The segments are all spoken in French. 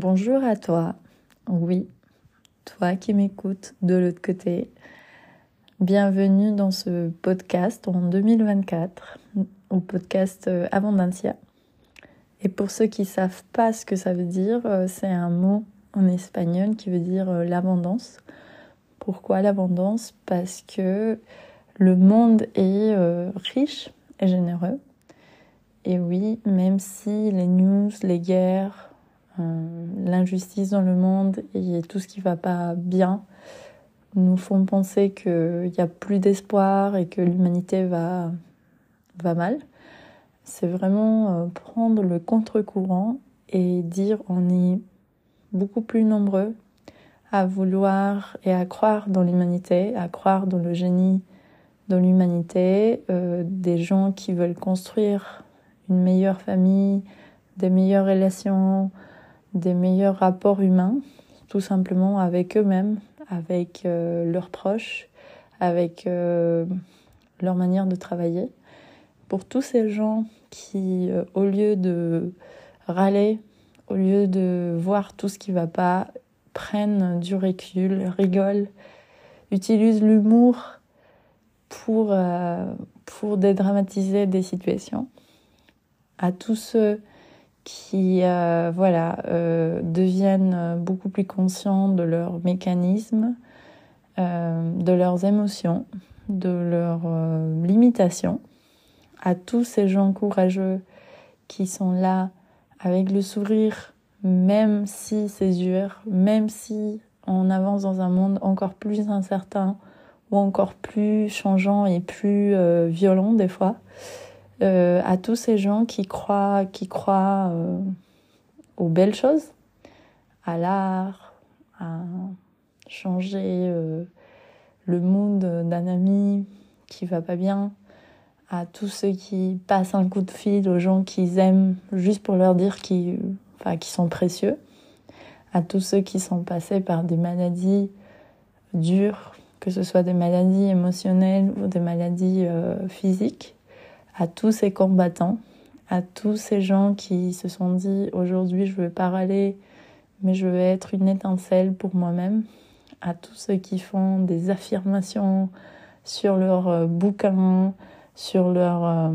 Bonjour à toi. Oui, toi qui m'écoutes de l'autre côté. Bienvenue dans ce podcast en 2024, au podcast euh, Abundancia. Et pour ceux qui savent pas ce que ça veut dire, euh, c'est un mot en espagnol qui veut dire euh, l'abondance. Pourquoi l'abondance Parce que le monde est riche et généreux. Et oui, même si les news, les guerres, l'injustice dans le monde et tout ce qui va pas bien nous font penser qu'il n'y a plus d'espoir et que l'humanité va, mal. C'est vraiment euh, prendre le contre-courant et dire on est beaucoup plus nombreux à vouloir et à croire dans l'humanité, à croire dans le génie dans l'humanité, euh, des gens qui veulent construire une meilleure famille, des meilleures relations, des meilleurs rapports humains, tout simplement avec eux-mêmes, avec euh, leurs proches, avec euh, leur manière de travailler. Pour tous ces gens qui, euh, au lieu de râler, au lieu de voir tout ce qui va pas, prennent du recul, rigolent, utilisent l'humour pour, pour dédramatiser des situations. À tous ceux qui euh, voilà, euh, deviennent beaucoup plus conscients de leurs mécanismes, euh, de leurs émotions, de leurs limitations. À tous ces gens courageux qui sont là avec le sourire, même si c'est dur, même si on avance dans un monde encore plus incertain ou encore plus changeant et plus violent des fois. Euh, à tous ces gens qui croient, qui croient euh, aux belles choses, à l'art, à changer euh, le monde d'un ami qui va pas bien, à tous ceux qui passent un coup de fil aux gens qu'ils aiment juste pour leur dire qu'ils enfin, sont précieux, à tous ceux qui sont passés par des maladies dures, que ce soit des maladies émotionnelles ou des maladies physiques à tous ces combattants, à tous ces gens qui se sont dit aujourd'hui je veux pas râler, mais je veux être une étincelle pour moi-même, à tous ceux qui font des affirmations sur leur euh, bouquin, sur leur euh,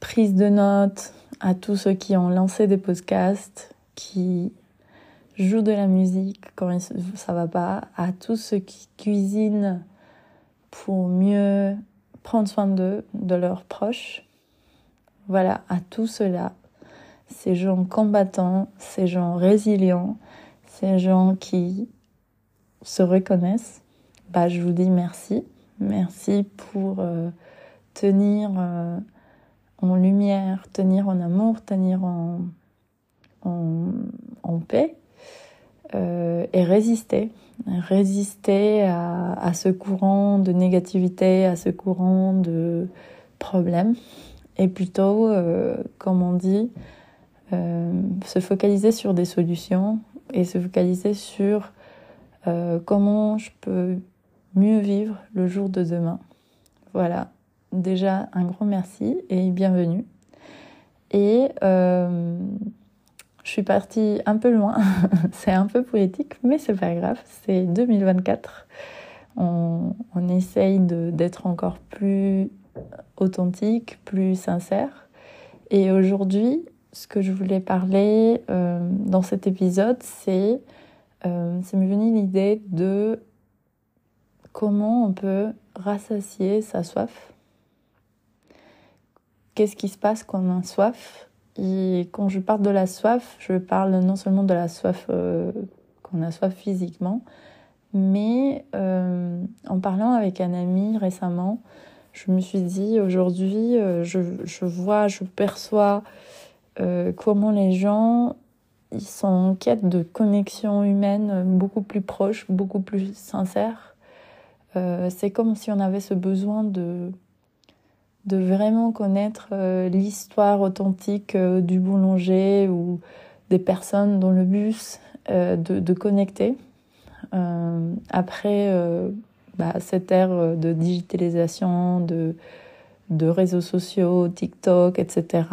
prise de notes, à tous ceux qui ont lancé des podcasts, qui jouent de la musique quand ça va pas, à tous ceux qui cuisinent pour mieux prendre soin d'eux, de leurs proches. Voilà, à tout cela, ces gens combattants, ces gens résilients, ces gens qui se reconnaissent, bah, je vous dis merci. Merci pour euh, tenir euh, en lumière, tenir en amour, tenir en, en, paix euh, et résister résister à, ce courant de négativité, à ce courant de problèmes, et plutôt, euh, comme on dit, euh, se focaliser sur des solutions et se focaliser sur comment je peux mieux vivre le jour de demain. Voilà, déjà un grand merci et bienvenue. Je suis partie un peu loin, c'est un peu poétique, mais c'est pas grave, c'est 2024. On, on essaye d'être encore plus authentique, plus sincère. Et aujourd'hui, ce que je voulais parler euh, dans cet épisode, c'est euh, c'est me venu l'idée de comment on peut rassasier sa soif. Qu'est-ce qui se passe quand on a soif? Et quand je parle de la soif, je parle non seulement de la soif euh, qu'on a soif physiquement, mais euh, en parlant avec un ami récemment, je me suis dit aujourd'hui, euh, je, vois, je perçois comment les gens ils sont en quête de connexion humaine beaucoup plus proche, beaucoup plus sincère. C'est comme si on avait ce besoin de de vraiment connaître euh, l'histoire authentique euh, du boulanger ou des personnes dans le bus, euh, de, connecter. après bah, cette ère de digitalisation, de, de réseaux sociaux, TikTok, etc.,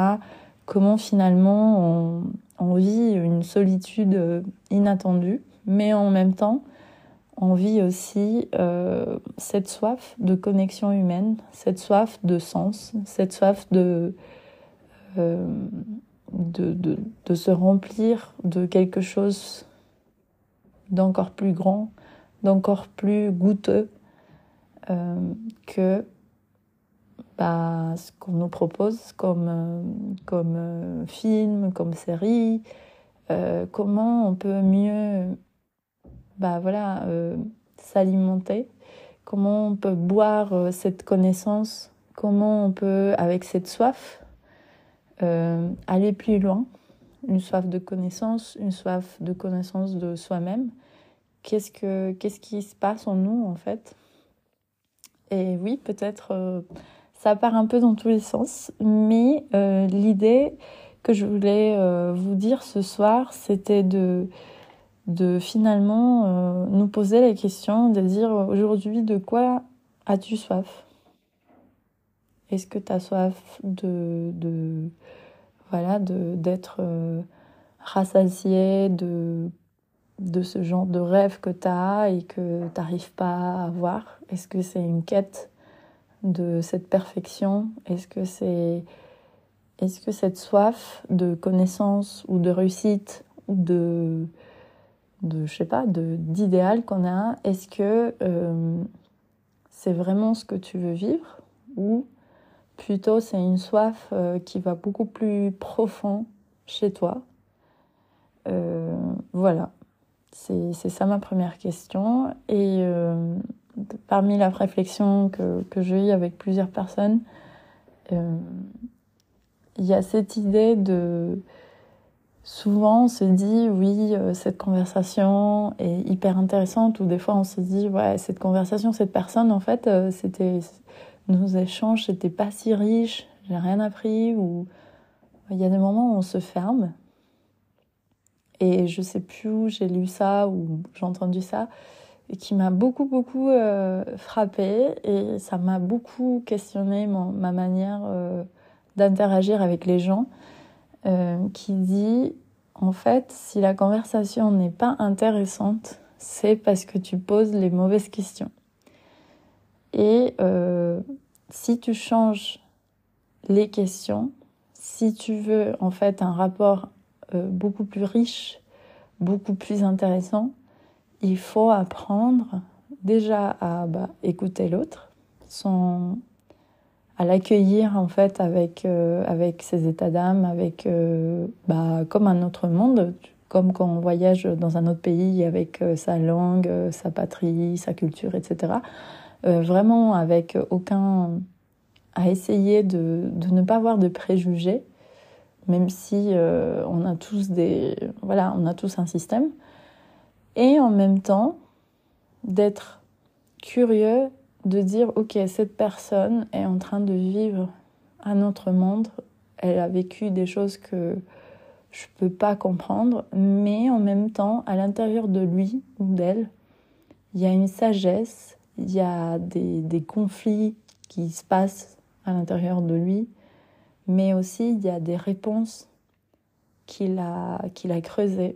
comment finalement on, vit une solitude inattendue, mais en même temps, on vit aussi euh, cette soif de connexion humaine, cette soif de sens, cette soif de, euh, se remplir de quelque chose d'encore plus grand, d'encore plus goûteux que bah, ce qu'on nous propose comme, euh, euh, film, comme série, euh, comment on peut mieux bah, voilà, s'alimenter, comment on peut boire cette connaissance, comment on peut, avec cette soif, aller plus loin, une soif de connaissance, une soif de connaissance de soi-même. Qu'est-ce, que, qu'est-ce qui se passe en nous en fait? Et oui, peut-être ça part un peu dans tous les sens, mais euh, l'idée que je voulais euh, vous dire ce soir, c'était de, de finalement euh, nous poser la question de dire aujourd'hui de quoi as-tu soif? Est-ce que tu as soif de, de voilà de d'être rassasié de de ce genre de rêve que tu as et que tu n'arrives pas à avoir? Est-ce que c'est une quête de cette perfection? Est-ce que c'est est-ce que cette soif de connaissance ou de réussite de de je sais pas d'idéal qu'on a, est-ce que euh, c'est vraiment ce que tu veux vivre ou plutôt c'est une soif euh, qui va beaucoup plus profond chez toi? Euh, Voilà, c'est ça ma première question. Et parmi la réflexion que, que j'ai eue avec plusieurs personnes, il y a cette idée de... Souvent, on se dit, oui, euh, cette conversation est hyper intéressante, ou des fois, on se dit, ouais, cette conversation, cette personne, en fait, euh, c'était... Nos échanges, c'était pas si riche, j'ai rien appris, ou... Il y a des moments où on se ferme. Et je sais plus où j'ai lu ça, ou j'ai entendu ça, et qui m'a beaucoup, beaucoup euh, frappée et ça m'a beaucoup questionné ma manière euh, d'interagir avec les gens, euh, qui dit en fait, si la conversation n'est pas intéressante, c'est parce que tu poses les mauvaises questions. Et si tu changes les questions, si tu veux en fait un rapport beaucoup plus riche, beaucoup plus intéressant, il faut apprendre déjà à bah, écouter l'autre, à l'accueillir en fait avec, euh, avec ses états d'âme, avec euh, bah, comme un autre monde, comme quand on voyage dans un autre pays avec euh, sa langue, sa patrie, sa culture, etc. vraiment avec aucun à essayer de, de, ne pas avoir de préjugés, même si on a tous des voilà, on a tous un système et en même temps d'être curieux, de dire ok cette personne est en train de vivre un autre monde, elle a vécu des choses que je peux pas comprendre, mais en même temps à l'intérieur de lui ou d'elle, il y a une sagesse, il y a des, des conflits qui se passent à l'intérieur de lui, mais aussi il y a des réponses qu'il a, qu'il a creusées.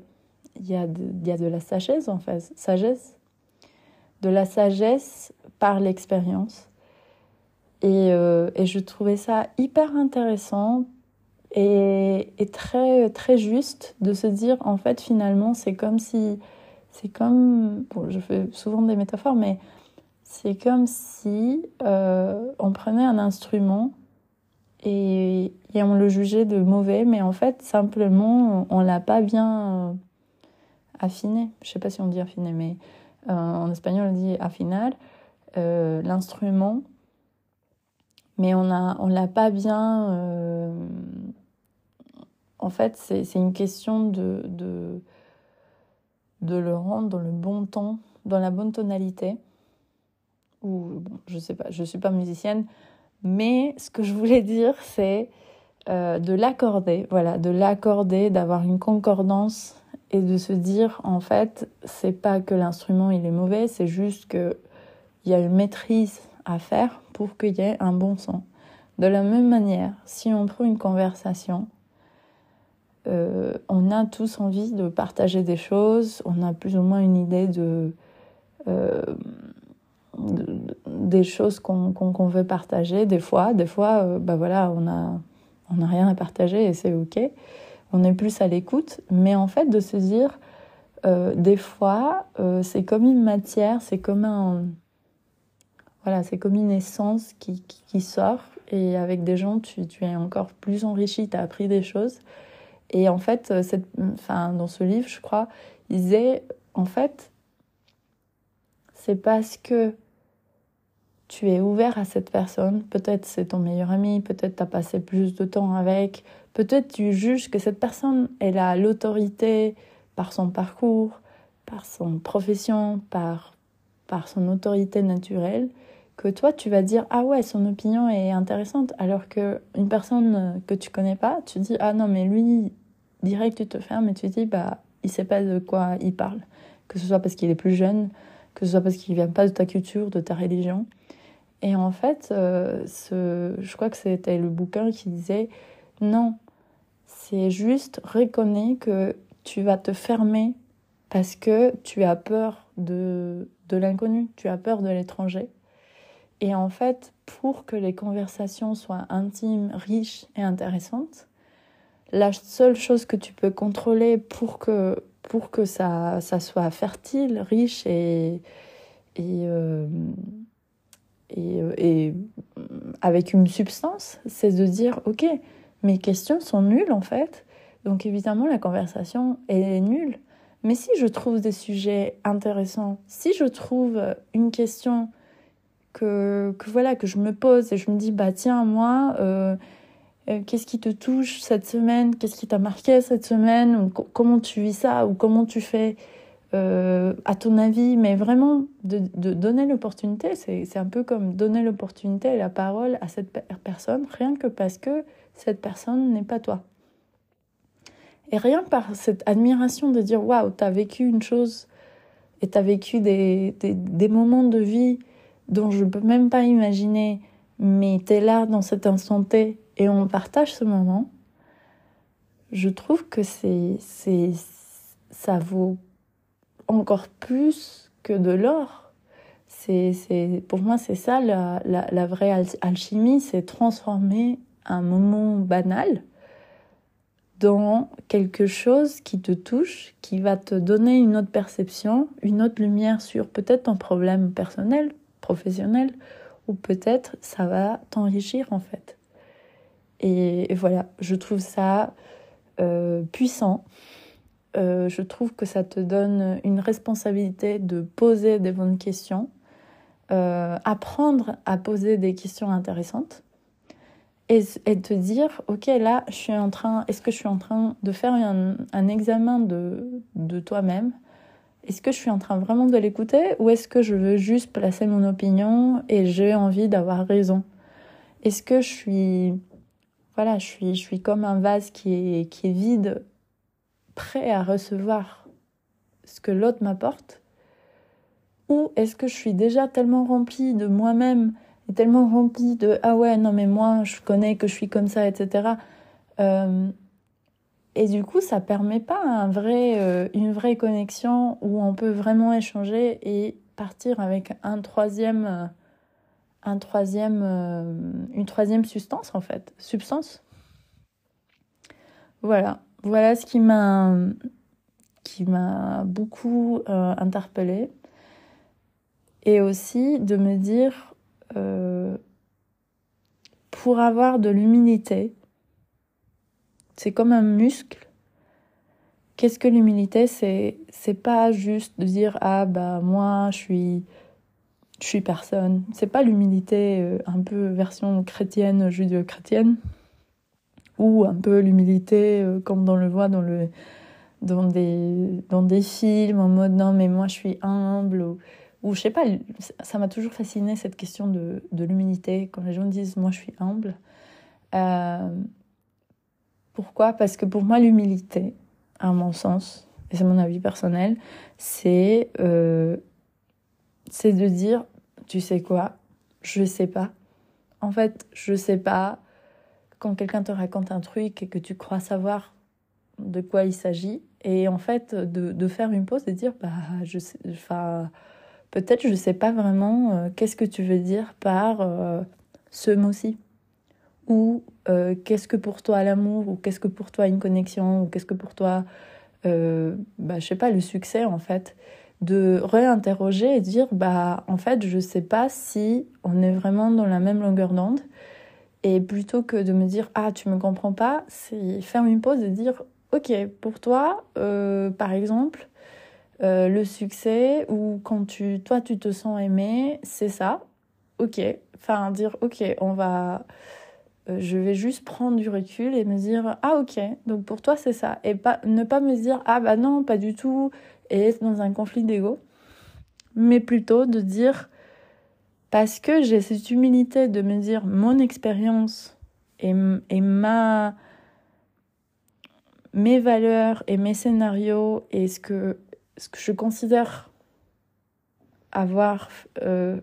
Il y, a de, il y a de la sagesse en fait, sagesse, de la sagesse par l'expérience. Et, euh, et, je trouvais ça hyper intéressant et, et, très très juste de se dire en fait finalement c'est comme si c'est comme bon, je fais souvent des métaphores mais c'est comme si euh, on prenait un instrument et, et, on le jugeait de mauvais mais en fait simplement on l'a pas bien affiné, je sais pas si on dit affiné, mais euh, en espagnol on dit afinar, euh, l'instrument, mais on a on l'a pas bien. Euh, en fait, c'est une question de, de, de le rendre dans le bon ton, dans la bonne tonalité. Ou bon, je sais pas, je suis pas musicienne, mais ce que je voulais dire, c'est de l'accorder, voilà, de l'accorder, d'avoir une concordance et de se dire en fait c'est pas que l'instrument il est mauvais c'est juste que il y a une maîtrise à faire pour qu'il y ait un bon son de la même manière si on prend une conversation on a tous envie de partager des choses, on a plus ou moins une idée de, des choses qu'on veut partager des fois. Des fois, bah voilà, on a, on n'a rien à partager et c'est ok. On est plus à l'écoute, mais en fait de se dire, des fois, c'est comme une matière, c'est comme un voilà, c'est comme une essence qui, qui, sort. Et avec des gens, tu, tu es encore plus enrichi, tu as appris des choses. Et en fait, euh, cette, enfin, dans ce livre, je crois, il disait, en fait, c'est parce que tu es ouvert à cette personne, peut-être c'est ton meilleur ami, peut-être tu as passé plus de temps avec, peut-être tu juges que cette personne, elle a l'autorité par son parcours, par son profession, par, par son autorité naturelle, que toi tu vas dire ah ouais son opinion est intéressante alors que une personne que tu connais pas tu dis ah non mais lui direct tu te fermes et tu dis bah il sait pas de quoi il parle que ce soit parce qu'il est plus jeune que ce soit parce qu'il vient pas de ta culture de ta religion et en fait euh, ce, je crois que c'était le bouquin qui disait non c'est juste reconnais que tu vas te fermer parce que tu as peur de, de l'inconnu, tu as peur de l'étranger. Et en fait, pour que les conversations soient intimes, riches et intéressantes, la seule chose que tu peux contrôler pour que, pour que ça, ça soit fertile, riche et, et, euh, et, euh, et, avec une substance, c'est de dire, OK, mes questions sont nulles en fait. Donc évidemment, la conversation est nulle. Mais si je trouve des sujets intéressants, si je trouve une question que, voilà que je me pose et je me dis bah tiens moi euh, euh, qu'est-ce qui te touche cette semaine? Qu'est-ce qui t'a marqué cette semaine? Comment tu vis ça? Ou comment tu fais euh, à ton avis? Mais vraiment de, donner l'opportunité c'est un peu comme donner l'opportunité et la parole à cette personne rien que parce que cette personne n'est pas toi. Et rien par cette admiration de dire waouh t'as vécu une chose et t'as vécu des, des moments de vie dont je ne peux même pas imaginer, mais tu es là dans cet instant T et on partage ce moment, je trouve que c'est, c'est, ça vaut encore plus que de l'or. C'est, c'est, pour moi, c'est ça la, la, la vraie alchimie, c'est transformer un moment banal dans quelque chose qui te touche, qui va te donner une autre perception, une autre lumière sur peut-être ton problème personnel, professionnel, ou peut-être ça va t'enrichir en fait. Et, voilà, je trouve ça euh, puissant. Euh, je trouve que ça te donne une responsabilité de poser des bonnes questions, euh, apprendre à poser des questions intéressantes et, et, te dire, ok, là, je suis en train, est-ce que je suis en train de faire un, un examen de, de toi-même est-ce que je suis en train vraiment de l'écouter ou est-ce que je veux juste placer mon opinion et j'ai envie d'avoir raison? Est-ce que je suis voilà, je suis je suis comme un vase qui est qui est vide, prêt à recevoir ce que l'autre m'apporte? Ou est-ce que je suis déjà tellement remplie de moi-même et tellement remplie de ah ouais non mais moi je connais que je suis comme ça etc et du coup, ça permet pas euh, une vraie connexion où on peut vraiment échanger et partir avec un troisième, euh, un troisième, euh, une troisième substance en fait, substance. Voilà, voilà ce qui m'a, qui m'a beaucoup interpellée. Et aussi de me dire pour avoir de l'humilité c'est comme un muscle. Qu'est-ce que l'humilité C'est c'est pas juste de dire ah bah moi je suis je suis personne. C'est pas l'humilité euh, un peu version chrétienne judéo-chrétienne ou un peu l'humilité euh, comme on le voit dans le dans des dans des films en mode non mais moi je suis humble ou, ou je sais pas ça m'a toujours fasciné cette question de, de l'humilité quand les gens disent moi je suis humble euh, pourquoi? Parce que pour moi, l'humilité, à mon sens, et c'est mon avis personnel, c'est euh, c'est de dire, tu sais quoi, je sais pas. En fait, je sais pas. Quand quelqu'un te raconte un truc et que tu crois savoir, de quoi il s'agit et en fait de, de, faire une pause et dire bah je sais enfin peut-être je sais pas vraiment euh, qu'est-ce que tu veux dire par euh, ce mot-ci ou euh, qu'est-ce que pour toi l'amour ou qu'est-ce que pour toi une connexion ou qu'est-ce que pour toi bah je sais pas le succès en fait? De réinterroger et dire bah en fait je sais pas si on est vraiment dans la même longueur d'onde. Et plutôt que de me dire ah tu me comprends pas c'est faire une pause et dire ok pour toi euh, par exemple euh, le succès ou quand tu toi tu te sens aimé c'est ça. Ok. Enfin dire ok on va euh, je vais juste prendre du recul et me dire ah ok donc pour toi c'est ça et pas ne pas me dire ah bah non pas du tout et être dans un conflit d'ego. Mais plutôt de dire parce que j'ai cette humilité de me dire mon expérience et, et ma, mes valeurs et mes scénarios et ce que, ce que je considère avoir, euh,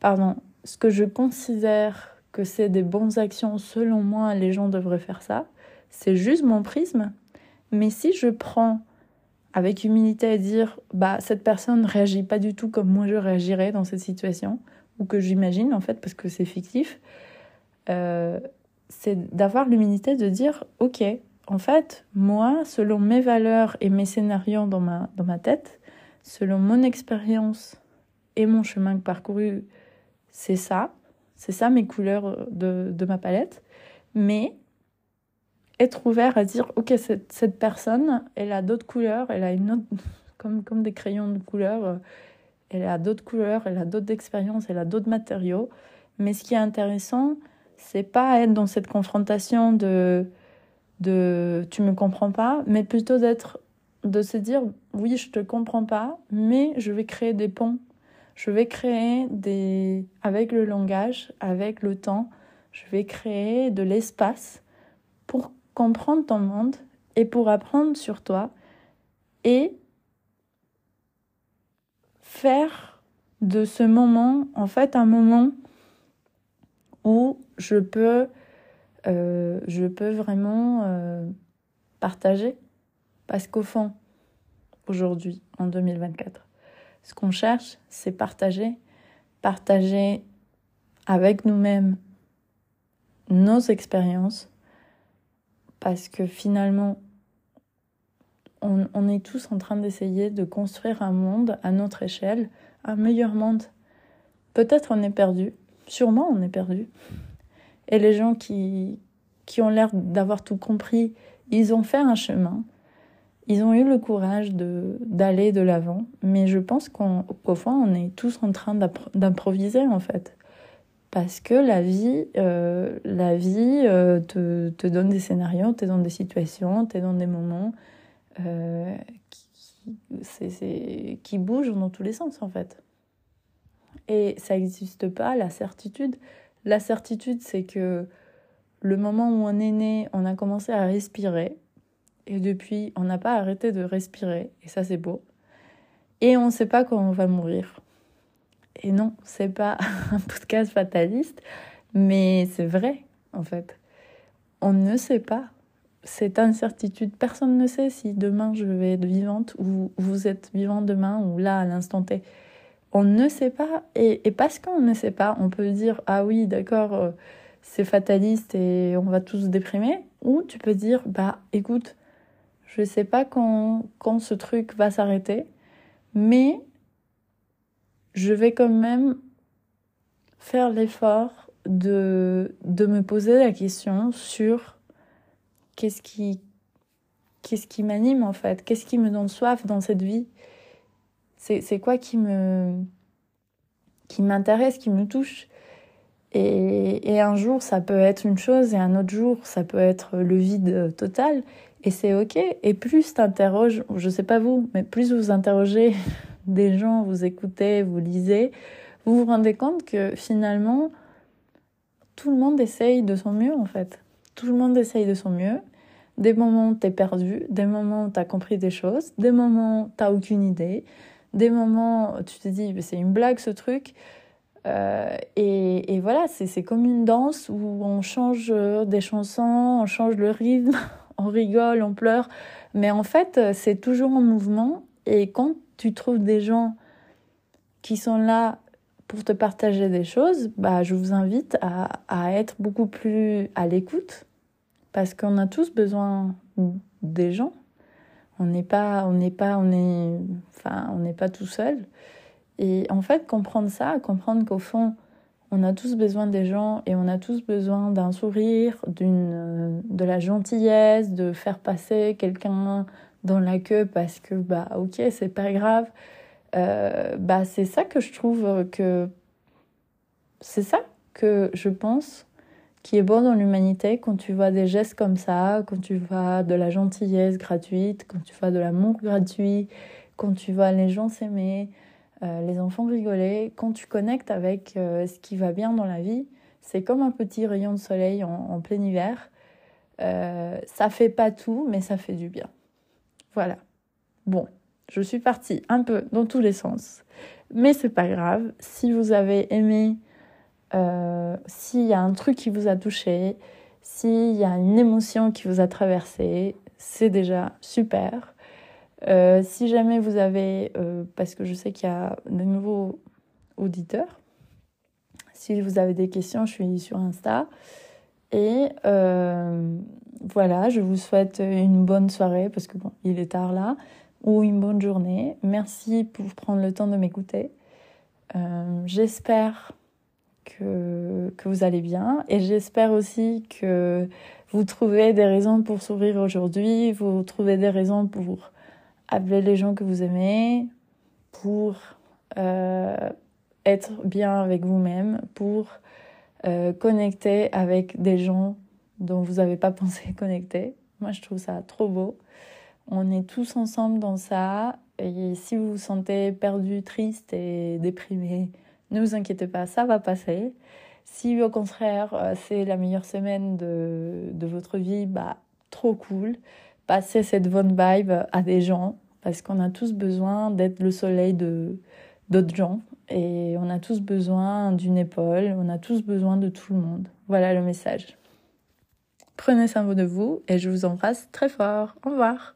pardon, ce que je considère que c'est des bonnes actions, selon moi, les gens devraient faire ça. C'est juste mon prisme. Mais si je prends avec humilité et dire, bah, cette personne ne réagit pas du tout comme moi je réagirais dans cette situation, ou que j'imagine en fait parce que c'est fictif, euh, c'est d'avoir l'humilité de dire ok, en fait, moi, selon mes valeurs et mes scénarios dans ma, dans ma tête, selon mon expérience et mon chemin parcouru, c'est ça, c'est ça mes couleurs de, de ma palette, mais être ouvert à dire ok cette, cette personne elle a d'autres couleurs elle a une autre comme comme des crayons de couleurs elle a d'autres couleurs, elle a d'autres expériences, elle a d'autres matériaux. Mais ce qui est intéressant, c'est pas être dans cette confrontation de, de tu me comprends pas, mais plutôt d'être, de se dire oui, je te comprends pas, mais je vais créer des ponts. Je vais créer des, avec le langage, avec le temps, je vais créer de l'espace pour comprendre ton monde et pour apprendre sur toi et faire de ce moment, en fait, un moment où je peux, euh, je peux vraiment euh, partager. Parce qu'au fond, aujourd'hui, en 2024, ce qu'on cherche, c'est partager. Partager avec nous-mêmes nos expériences. Parce que finalement, on, est tous en train d'essayer de construire un monde à notre échelle, un meilleur monde. Peut-être on est perdu, sûrement on est perdu. Et les gens qui, qui ont l'air d'avoir tout compris, ils ont fait un chemin, ils ont eu le courage d'aller de l'avant, mais je pense qu'au fond, on est tous en train d'improviser en fait. Parce que la vie, euh, la vie euh, te, te, donne des scénarios, te donne des situations, te donne des moments, euh, qui, qui bougent dans tous les sens en fait. Et ça n'existe pas, la certitude. La certitude, c'est que le moment où on est né, on a commencé à respirer. Et depuis, on n'a pas arrêté de respirer. Et ça, c'est beau. Et on ne sait pas quand on va mourir. Et non, c'est pas un podcast fataliste, mais c'est vrai, en fait. On ne sait pas cette incertitude. Personne ne sait si demain je vais être vivante ou vous êtes vivant demain ou là à l'instant T. On ne sait pas. Et, parce qu'on ne sait pas, on peut dire ah oui, d'accord, euh, c'est fataliste et on va tous déprimer. Ou tu peux dire bah écoute, je ne sais pas quand, quand ce truc va s'arrêter, mais je vais quand même faire l'effort de, de me poser la question sur qu'est-ce qui, qu'est-ce qui m'anime en fait Qu'est-ce qui me donne soif dans cette vie c'est, quoi qui me qui m'intéresse, qui me touche et, et, un jour, ça peut être une chose, et un autre jour, ça peut être le vide total. Et c'est OK. Et plus t'interroges, je sais pas vous, mais plus vous interrogez des gens, vous écoutez, vous lisez, vous vous rendez compte que finalement, tout le monde essaye de son mieux, en fait. Tout le monde essaye de son mieux. Des moments t'es perdu, des moments t'as compris des choses, des moments t'as aucune idée, des moments tu te dis c'est une blague ce truc. Euh, et, et, voilà, c'est comme une danse où on change des chansons, on change le rythme, on rigole, on pleure. Mais en fait, c'est toujours en mouvement. Et quand tu trouves des gens qui sont là pour te partager des choses, bah, je vous invite à, à être beaucoup plus à l'écoute. Parce qu'on a tous besoin des gens. On n'est pas, on n'est pas, on est, enfin, on n'est pas tout seul. Et en fait, comprendre ça, comprendre qu'au fond, on a tous besoin des gens et on a tous besoin d'un sourire, d'une, de la gentillesse, de faire passer quelqu'un dans la queue parce que, bah, ok, c'est pas grave. Euh, bah, c'est ça que je trouve que. C'est ça que je pense qui est bon dans l'humanité quand tu vois des gestes comme ça, quand tu vois de la gentillesse gratuite, quand tu vois de l'amour gratuit, quand tu vois les gens s'aimer, euh, les enfants rigoler, quand tu connectes avec euh, ce qui va bien dans la vie, c'est comme un petit rayon de soleil en, plein hiver. Euh, ça fait pas tout, mais ça fait du bien. Voilà. Bon, je suis partie un peu dans tous les sens, mais c'est pas grave. Si vous avez aimé, s'il y a un truc qui vous a touché, s'il y a une émotion qui vous a traversé, c'est déjà super. Euh, si jamais vous avez, euh, parce que je sais qu'il y a de nouveaux auditeurs, si vous avez des questions, je suis sur Insta. Et euh, voilà, je vous souhaite une bonne soirée parce que bon, il est tard là, ou une bonne journée. Merci pour prendre le temps de m'écouter. j'espère que, que vous allez bien et j'espère aussi que vous trouvez des raisons pour sourire aujourd'hui, vous trouvez des raisons pour appeler les gens que vous aimez pour euh, être bien avec vous-même, pour euh, connecter avec des gens dont vous n'avez pas pensé connecter. Moi, je trouve ça trop beau. On est tous ensemble dans ça. Et si vous vous sentez perdu, triste et déprimé, ne vous inquiétez pas, ça va passer. Si au contraire, euh, c'est la meilleure semaine de, de votre vie, bah, trop cool. Passez cette bonne vibe à des gens parce qu'on a tous besoin d'être le soleil de d'autres gens et on a tous besoin d'une épaule, on a tous besoin de tout le monde. Voilà le message. Prenez soin de vous et je vous embrasse très fort. Au revoir.